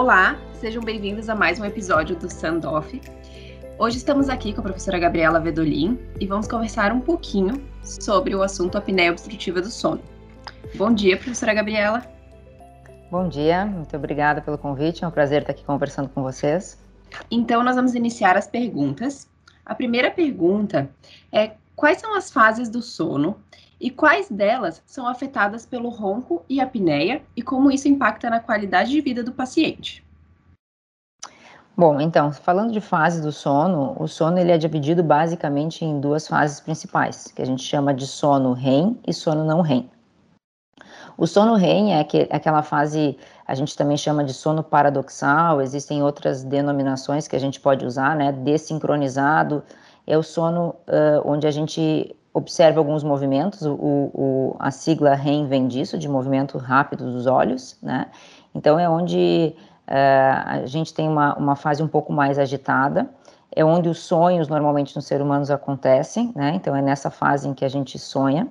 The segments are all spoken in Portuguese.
Olá, sejam bem-vindos a mais um episódio do Sandoff. Hoje estamos aqui com a professora Gabriela Vedolin e vamos conversar um pouquinho sobre o assunto apneia obstrutiva do sono. Bom dia, professora Gabriela. Bom dia, muito obrigada pelo convite, é um prazer estar aqui conversando com vocês. Então, nós vamos iniciar as perguntas. A primeira pergunta é: quais são as fases do sono e quais delas são afetadas pelo ronco e apneia e como isso impacta na qualidade de vida do paciente. Bom, então, falando de fase do sono, o sono ele é dividido basicamente em duas fases principais, que a gente chama de sono REM e sono não REM. O sono REM é aquela fase, a gente também chama de sono paradoxal, existem outras denominações que a gente pode usar, né? Desincronizado, é o sono uh, onde a gente observa alguns movimentos, o, o, a sigla REM vem disso, de movimento rápido dos olhos, né? Então é onde uh, a gente tem uma, uma fase um pouco mais agitada, é onde os sonhos normalmente nos seres humanos acontecem, né? Então é nessa fase em que a gente sonha.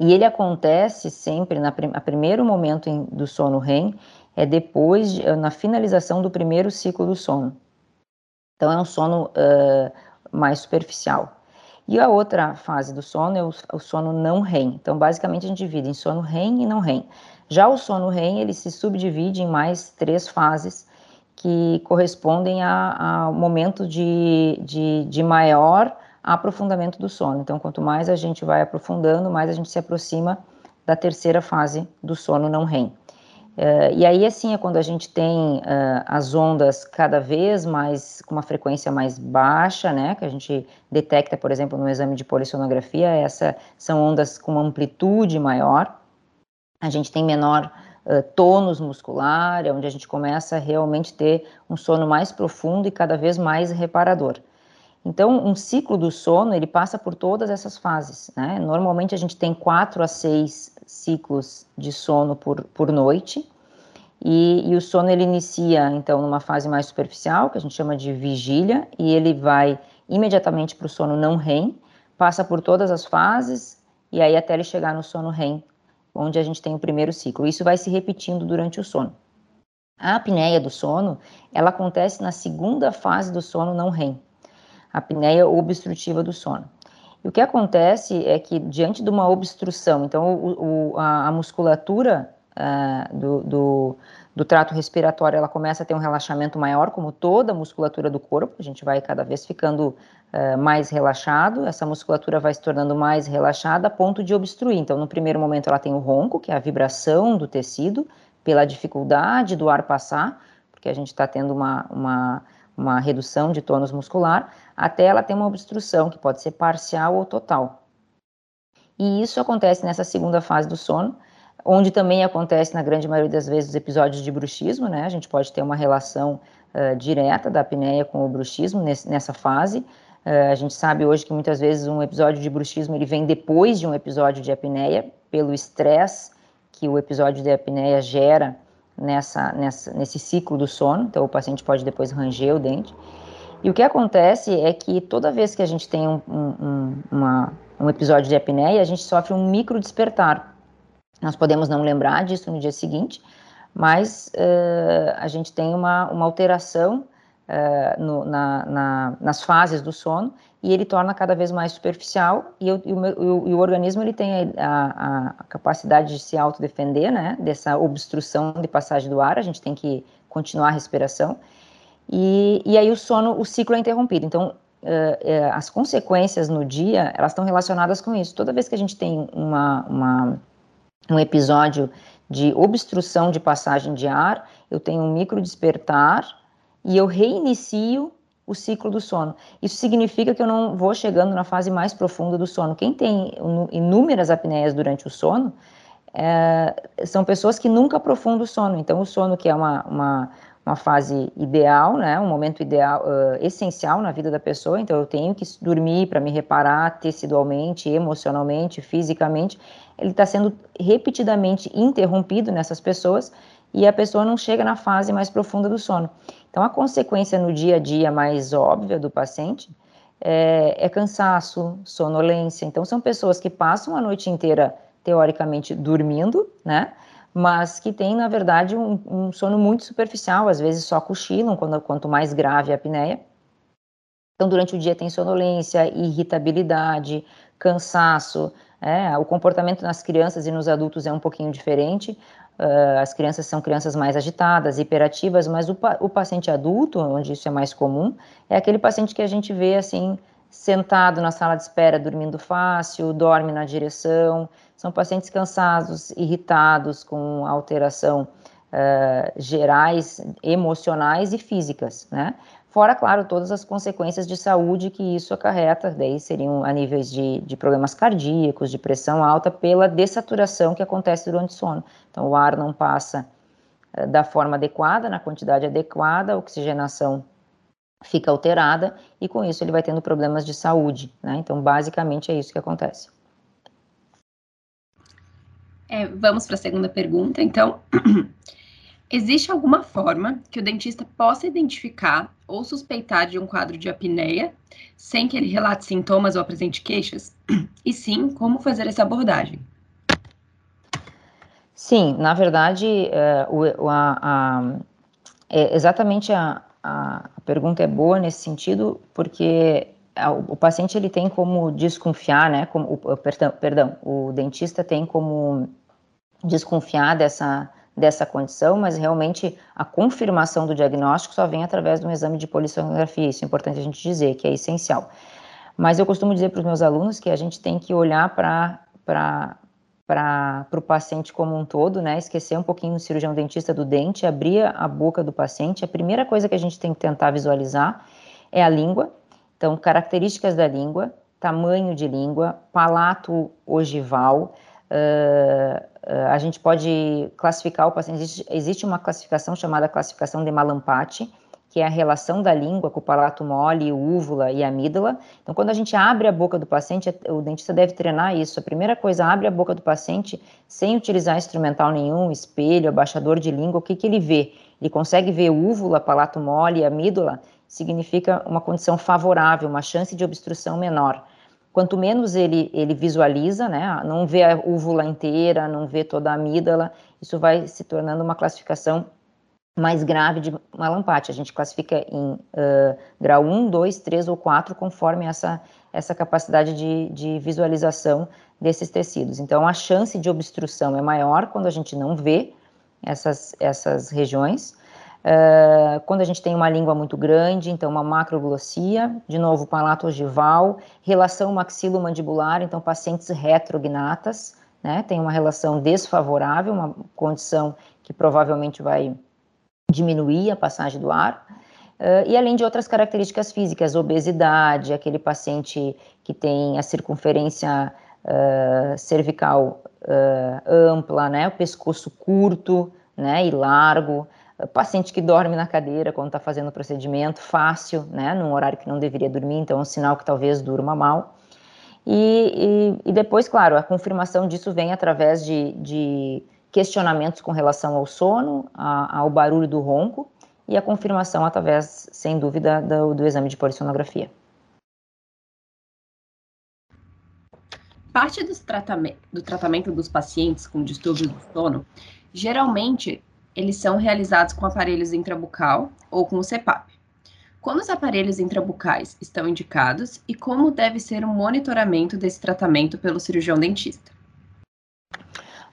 E ele acontece sempre na prim primeiro momento em, do sono REM é depois de, na finalização do primeiro ciclo do sono. Então é um sono uh, mais superficial. E a outra fase do sono é o, o sono não REM. Então, basicamente, a gente divide em sono REM e não REM. Já o sono REM, ele se subdivide em mais três fases que correspondem ao momento de, de, de maior aprofundamento do sono. Então, quanto mais a gente vai aprofundando, mais a gente se aproxima da terceira fase do sono não REM. Uh, e aí, assim, é quando a gente tem uh, as ondas cada vez mais, com uma frequência mais baixa, né, que a gente detecta, por exemplo, no exame de polissonografia, essa são ondas com uma amplitude maior, a gente tem menor uh, tônus muscular, é onde a gente começa a realmente ter um sono mais profundo e cada vez mais reparador. Então, um ciclo do sono, ele passa por todas essas fases, né? Normalmente a gente tem quatro a seis ciclos de sono por, por noite. E, e, o sono ele inicia então numa fase mais superficial, que a gente chama de vigília, e ele vai imediatamente para o sono não REM, passa por todas as fases e aí até ele chegar no sono REM, onde a gente tem o primeiro ciclo. Isso vai se repetindo durante o sono. A apneia do sono, ela acontece na segunda fase do sono não REM, a apneia obstrutiva do sono. E o que acontece é que, diante de uma obstrução, então o, o, a, a, musculatura uh, do, do, do, trato respiratório ela começa a ter um relaxamento maior, como toda a musculatura do corpo, a gente vai cada vez ficando uh, mais relaxado, essa musculatura vai se tornando mais relaxada a ponto de obstruir. Então, no primeiro momento, ela tem o ronco, que é a vibração do tecido, pela dificuldade do ar passar, porque a gente está tendo uma, uma uma redução de tônus muscular, até ela ter uma obstrução, que pode ser parcial ou total. E isso acontece nessa segunda fase do sono, onde também acontece, na grande maioria das vezes, os episódios de bruxismo, né? A gente pode ter uma relação uh, direta da apneia com o bruxismo nesse, nessa fase. Uh, a gente sabe hoje que muitas vezes um episódio de bruxismo ele vem depois de um episódio de apneia, pelo estresse que o episódio de apneia gera nessa, nessa, nesse ciclo do sono, então o paciente pode depois ranger o dente. E o que acontece é que toda vez que a gente tem um, um, uma, um episódio de apneia, a gente sofre um micro despertar. Nós podemos não lembrar disso no dia seguinte, mas uh, a gente tem uma, uma alteração uh, no, na, na, nas fases do sono e ele torna cada vez mais superficial e, o, e o, e o organismo ele tem a, a, capacidade de se autodefender, né, dessa obstrução de passagem do ar, a gente tem que continuar a respiração e, e aí o sono, o ciclo é interrompido, então uh, uh, as consequências no dia, elas estão relacionadas com isso, toda vez que a gente tem uma, uma um episódio de obstrução de passagem de ar, eu tenho um micro despertar e eu reinicio o ciclo do sono. Isso significa que eu não vou chegando na fase mais profunda do sono. Quem tem inúmeras apneias durante o sono é, são pessoas que nunca aprofundam o sono. Então, o sono, que é uma, uma, uma fase ideal, né, um momento ideal, uh, essencial na vida da pessoa. Então, eu tenho que dormir para me reparar tecidualmente, emocionalmente, fisicamente. Ele está sendo repetidamente interrompido nessas pessoas e a pessoa não chega na fase mais profunda do sono. Então, a consequência no dia a dia mais óbvia do paciente é, é cansaço, sonolência. Então, são pessoas que passam a noite inteira, teoricamente, dormindo, né? mas que tem, na verdade, um, um sono muito superficial, às vezes só cochilam, quando, quanto mais grave a apneia. Então, durante o dia tem sonolência, irritabilidade, cansaço, é, o comportamento nas crianças e nos adultos é um pouquinho diferente. Uh, as crianças são crianças mais agitadas, hiperativas, mas o, o, paciente adulto, onde isso é mais comum, é aquele paciente que a gente vê assim, sentado na sala de espera, dormindo fácil, dorme na direção. São pacientes cansados, irritados, com alteração uh, gerais, emocionais e físicas, né? Fora, claro, todas as consequências de saúde que isso acarreta, daí seriam a níveis de, de problemas cardíacos, de pressão alta, pela dessaturação que acontece durante o sono. Então, o ar não passa eh, da forma adequada, na quantidade adequada, a oxigenação fica alterada e com isso ele vai tendo problemas de saúde, né? Então, basicamente é isso que acontece. É, vamos para a segunda pergunta, então. Existe alguma forma que o dentista possa identificar ou suspeitar de um quadro de apneia sem que ele relate sintomas ou apresente queixas? E sim, como fazer essa abordagem? Sim, na verdade, é, o, a, a, é, exatamente a, a, pergunta é boa nesse sentido, porque o, paciente ele tem como desconfiar, né? Como, perdão, perdão, o dentista tem como desconfiar dessa dessa condição, mas realmente a confirmação do diagnóstico só vem através de um exame de polissonografia, isso é importante a gente dizer, que é essencial. Mas eu costumo dizer para os meus alunos que a gente tem que olhar para para o paciente como um todo, né? Esquecer um pouquinho do cirurgião dentista do dente, abrir a boca do paciente. A primeira coisa que a gente tem que tentar visualizar é a língua. Então, características da língua, tamanho de língua, palato ogival, uh, a gente pode classificar o paciente. Existe, existe, uma classificação chamada classificação de Malampati, que é a relação da língua com o palato mole, úvula e amígdala. Então, quando a gente abre a boca do paciente, o dentista deve treinar isso. A primeira coisa, abre a boca do paciente sem utilizar instrumental nenhum, espelho, abaixador de língua, o que, que ele vê? Ele consegue ver úvula, palato mole e amígdala? Significa uma condição favorável, uma chance de obstrução menor. Quanto menos ele, ele visualiza, né, não vê a úvula inteira, não vê toda a amígdala, isso vai se tornando uma classificação mais grave de malampate. A gente classifica em uh, grau 1, 2, 3 ou 4, conforme essa, essa capacidade de, de visualização desses tecidos. Então, a chance de obstrução é maior quando a gente não vê essas, essas regiões, Uh, quando a gente tem uma língua muito grande, então uma macroglossia, de novo palato ogival, relação maxilo-mandibular, então pacientes retrognatas, né, tem uma relação desfavorável, uma condição que provavelmente vai diminuir a passagem do ar, uh, e além de outras características físicas, obesidade, aquele paciente que tem a circunferência uh, cervical ampla, né, o pescoço curto, né, e largo, paciente que dorme na cadeira quando está fazendo o procedimento, fácil, né, num horário que não deveria dormir, então é um sinal que talvez durma mal. E, e, e depois, claro, a confirmação disso vem através de, de questionamentos com relação ao sono, a, ao barulho do ronco, e a confirmação através, sem dúvida, do, do exame de polissonografia. Parte do tratamento dos pacientes com distúrbios do sono geralmente eles são realizados com aparelhos intrabucal ou com o CPAP. Quando os aparelhos intrabucais estão indicados e como deve ser o monitoramento desse tratamento pelo cirurgião dentista?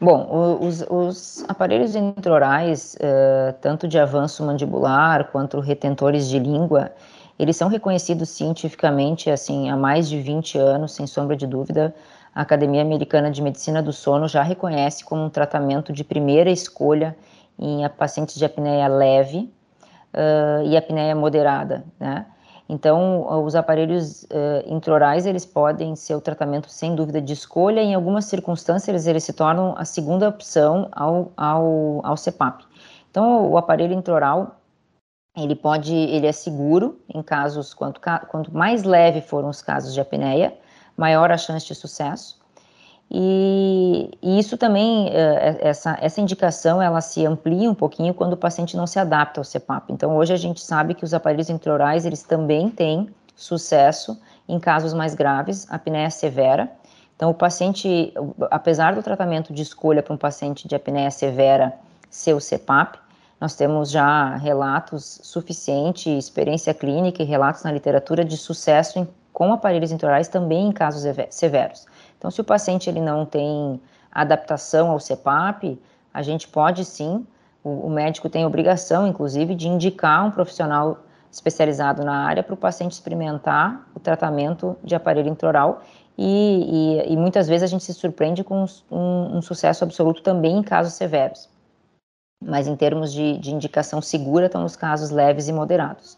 Bom, os, os aparelhos intraorais, uh, tanto de avanço mandibular quanto retentores de língua, eles são reconhecidos cientificamente assim há mais de 20 anos, sem sombra de dúvida. A Academia Americana de Medicina do Sono já reconhece como um tratamento de primeira escolha em pacientes de apneia leve uh, e apneia moderada, né? Então, os aparelhos uh, intraorais, eles podem ser o tratamento, sem dúvida, de escolha. Em algumas circunstâncias, eles se tornam a segunda opção ao, ao, ao CPAP. Então, o aparelho intraoral, ele pode, ele é seguro em casos, quanto, quanto mais leve foram os casos de apneia, maior a chance de sucesso. E, e, isso também, eh, essa, essa indicação, ela se amplia um pouquinho quando o paciente não se adapta ao CPAP. Então, hoje a gente sabe que os aparelhos intraorais, eles também têm sucesso em casos mais graves, apneia severa. Então, o paciente, apesar do tratamento de escolha para um paciente de apneia severa ser o CPAP, nós temos já relatos suficientes, experiência clínica e relatos na literatura de sucesso em, com aparelhos intraorais também em casos severos. Então, se o paciente ele não tem adaptação ao CPAP, a gente pode sim, o, o médico tem obrigação, inclusive, de indicar um profissional especializado na área para o paciente experimentar o tratamento de aparelho intraoral e, e, e, muitas vezes a gente se surpreende com um, um, sucesso absoluto também em casos severos. Mas em termos de, de indicação segura, estão nos casos leves e moderados.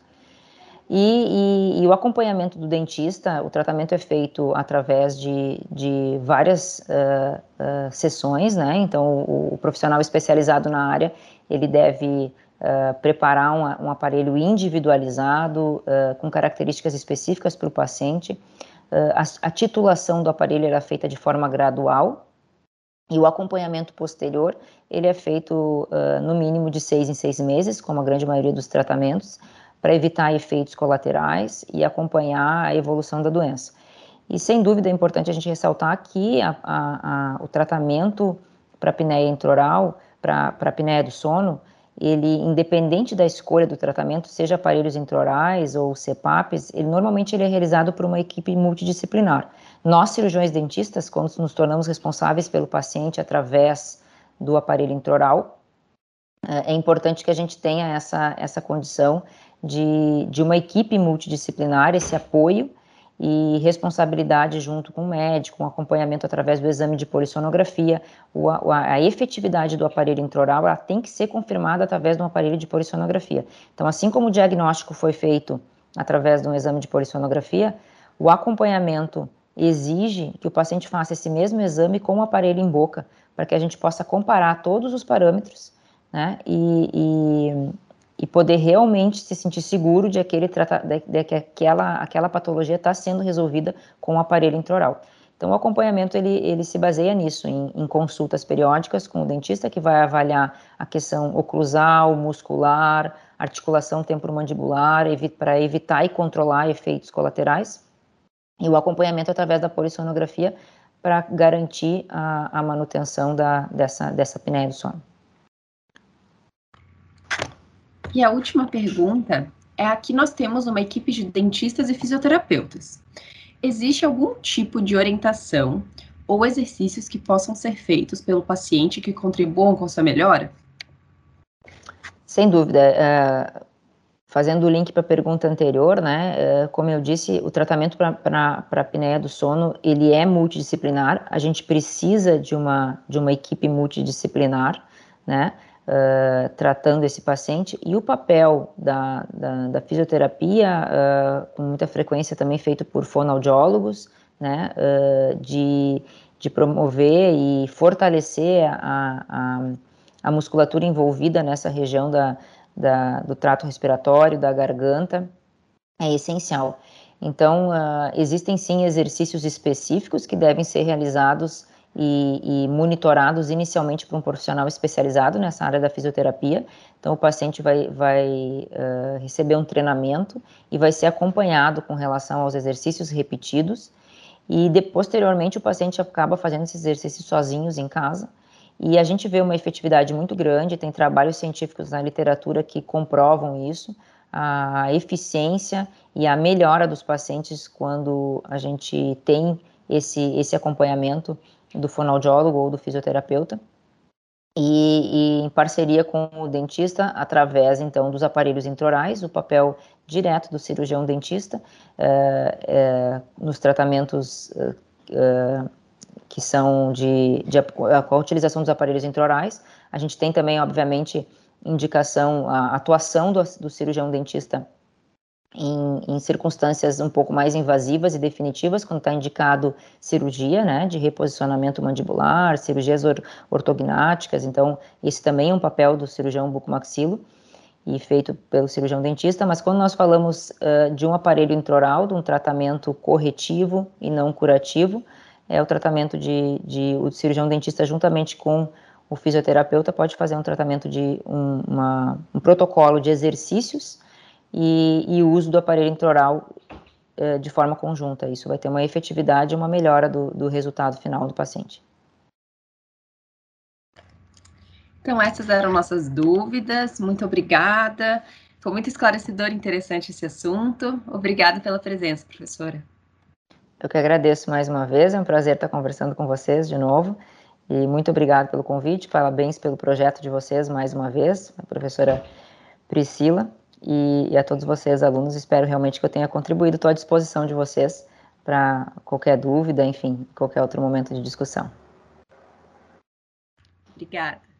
E, e, e, o acompanhamento do dentista, o tratamento é feito através de, de várias uh, uh, sessões, né? Então, o, o, profissional especializado na área, ele deve uh, preparar um, um, aparelho individualizado, com características específicas para o paciente. A, a, titulação do aparelho era feita de forma gradual, e o acompanhamento posterior, ele é feito no mínimo de seis em seis meses, como a grande maioria dos tratamentos, para evitar efeitos colaterais e acompanhar a evolução da doença. E sem dúvida é importante a gente ressaltar que a, a, a, o tratamento para apneia intraoral, para apneia do sono, ele, independente da escolha do tratamento, seja aparelhos intraorais ou CPAPs, ele normalmente ele é realizado por uma equipe multidisciplinar. Nós, cirurgiões dentistas, quando nos tornamos responsáveis pelo paciente através do aparelho intraoral, é, é importante que a gente tenha essa, essa condição de, de uma equipe multidisciplinar, esse apoio e responsabilidade junto com o médico, um acompanhamento através do exame de polissonografia, o, a, a, efetividade do aparelho intraoral ela tem que ser confirmada através de um aparelho de polissonografia. Então, assim como o diagnóstico foi feito através de um exame de polissonografia, o acompanhamento exige que o paciente faça esse mesmo exame com o aparelho em boca, para que a gente possa comparar todos os parâmetros né, e, e e poder realmente se sentir seguro de, aquele de, de que aquela, aquela patologia está sendo resolvida com o aparelho intraoral. Então, o acompanhamento ele, ele se baseia nisso, em, em, consultas periódicas com o dentista, que vai avaliar a questão oclusal, muscular, articulação temporomandibular, evi para evitar e controlar efeitos colaterais, e o acompanhamento através da polissonografia para garantir a, a manutenção da, dessa, dessa apneia do sono. E a última pergunta é: aqui nós temos uma equipe de dentistas e fisioterapeutas. Existe algum tipo de orientação ou exercícios que possam ser feitos pelo paciente que contribuam com sua melhora? Sem dúvida. Uh, fazendo o link para a pergunta anterior, né? Uh, como eu disse, o tratamento para a apneia do sono ele é multidisciplinar. A gente precisa de uma de uma equipe multidisciplinar, né? Uh, tratando esse paciente e o papel da, da, da fisioterapia, uh, com muita frequência também feito por fonoaudiólogos, né, uh, de, de promover e fortalecer a, a, a musculatura envolvida nessa região da, da, do trato respiratório, da garganta, é essencial. Então, existem sim exercícios específicos que devem ser realizados e, e monitorados inicialmente por um profissional especializado nessa área da fisioterapia. Então, o paciente vai, vai uh, receber um treinamento e vai ser acompanhado com relação aos exercícios repetidos. E de, posteriormente, o paciente acaba fazendo esses exercícios sozinhos em casa. E a gente vê uma efetividade muito grande, tem trabalhos científicos na literatura que comprovam isso, a eficiência e a melhora dos pacientes quando a gente tem esse, esse acompanhamento do fonoaudiólogo ou do fisioterapeuta, e, e, em parceria com o dentista, através então dos aparelhos intraorais, o papel direto do cirurgião dentista é, é, nos tratamentos é, que são de, de, com a utilização dos aparelhos intraorais. A gente tem também, obviamente, indicação, a atuação do, do cirurgião dentista em, em, circunstâncias um pouco mais invasivas e definitivas, quando está indicado cirurgia, né, de reposicionamento mandibular, cirurgias or, ortognáticas, então esse também é um papel do cirurgião bucomaxilo e feito pelo cirurgião dentista, mas quando nós falamos uh, de um aparelho intraoral, de um tratamento corretivo e não curativo, é o tratamento de, de o cirurgião dentista juntamente com o fisioterapeuta pode fazer um tratamento de um, uma, um protocolo de exercícios e, e o uso do aparelho intraoral é, de forma conjunta. Isso vai ter uma efetividade e uma melhora do, do resultado final do paciente. Então, essas eram nossas dúvidas. Muito obrigada. Foi muito esclarecedor e interessante esse assunto. Obrigada pela presença, professora. Eu que agradeço mais uma vez. É um prazer estar conversando com vocês de novo. E muito obrigado pelo convite. Parabéns pelo projeto de vocês mais uma vez, a professora Priscila. E, e a todos vocês, alunos, espero realmente que eu tenha contribuído. Estou à disposição de vocês para qualquer dúvida, enfim, qualquer outro momento de discussão. Obrigada.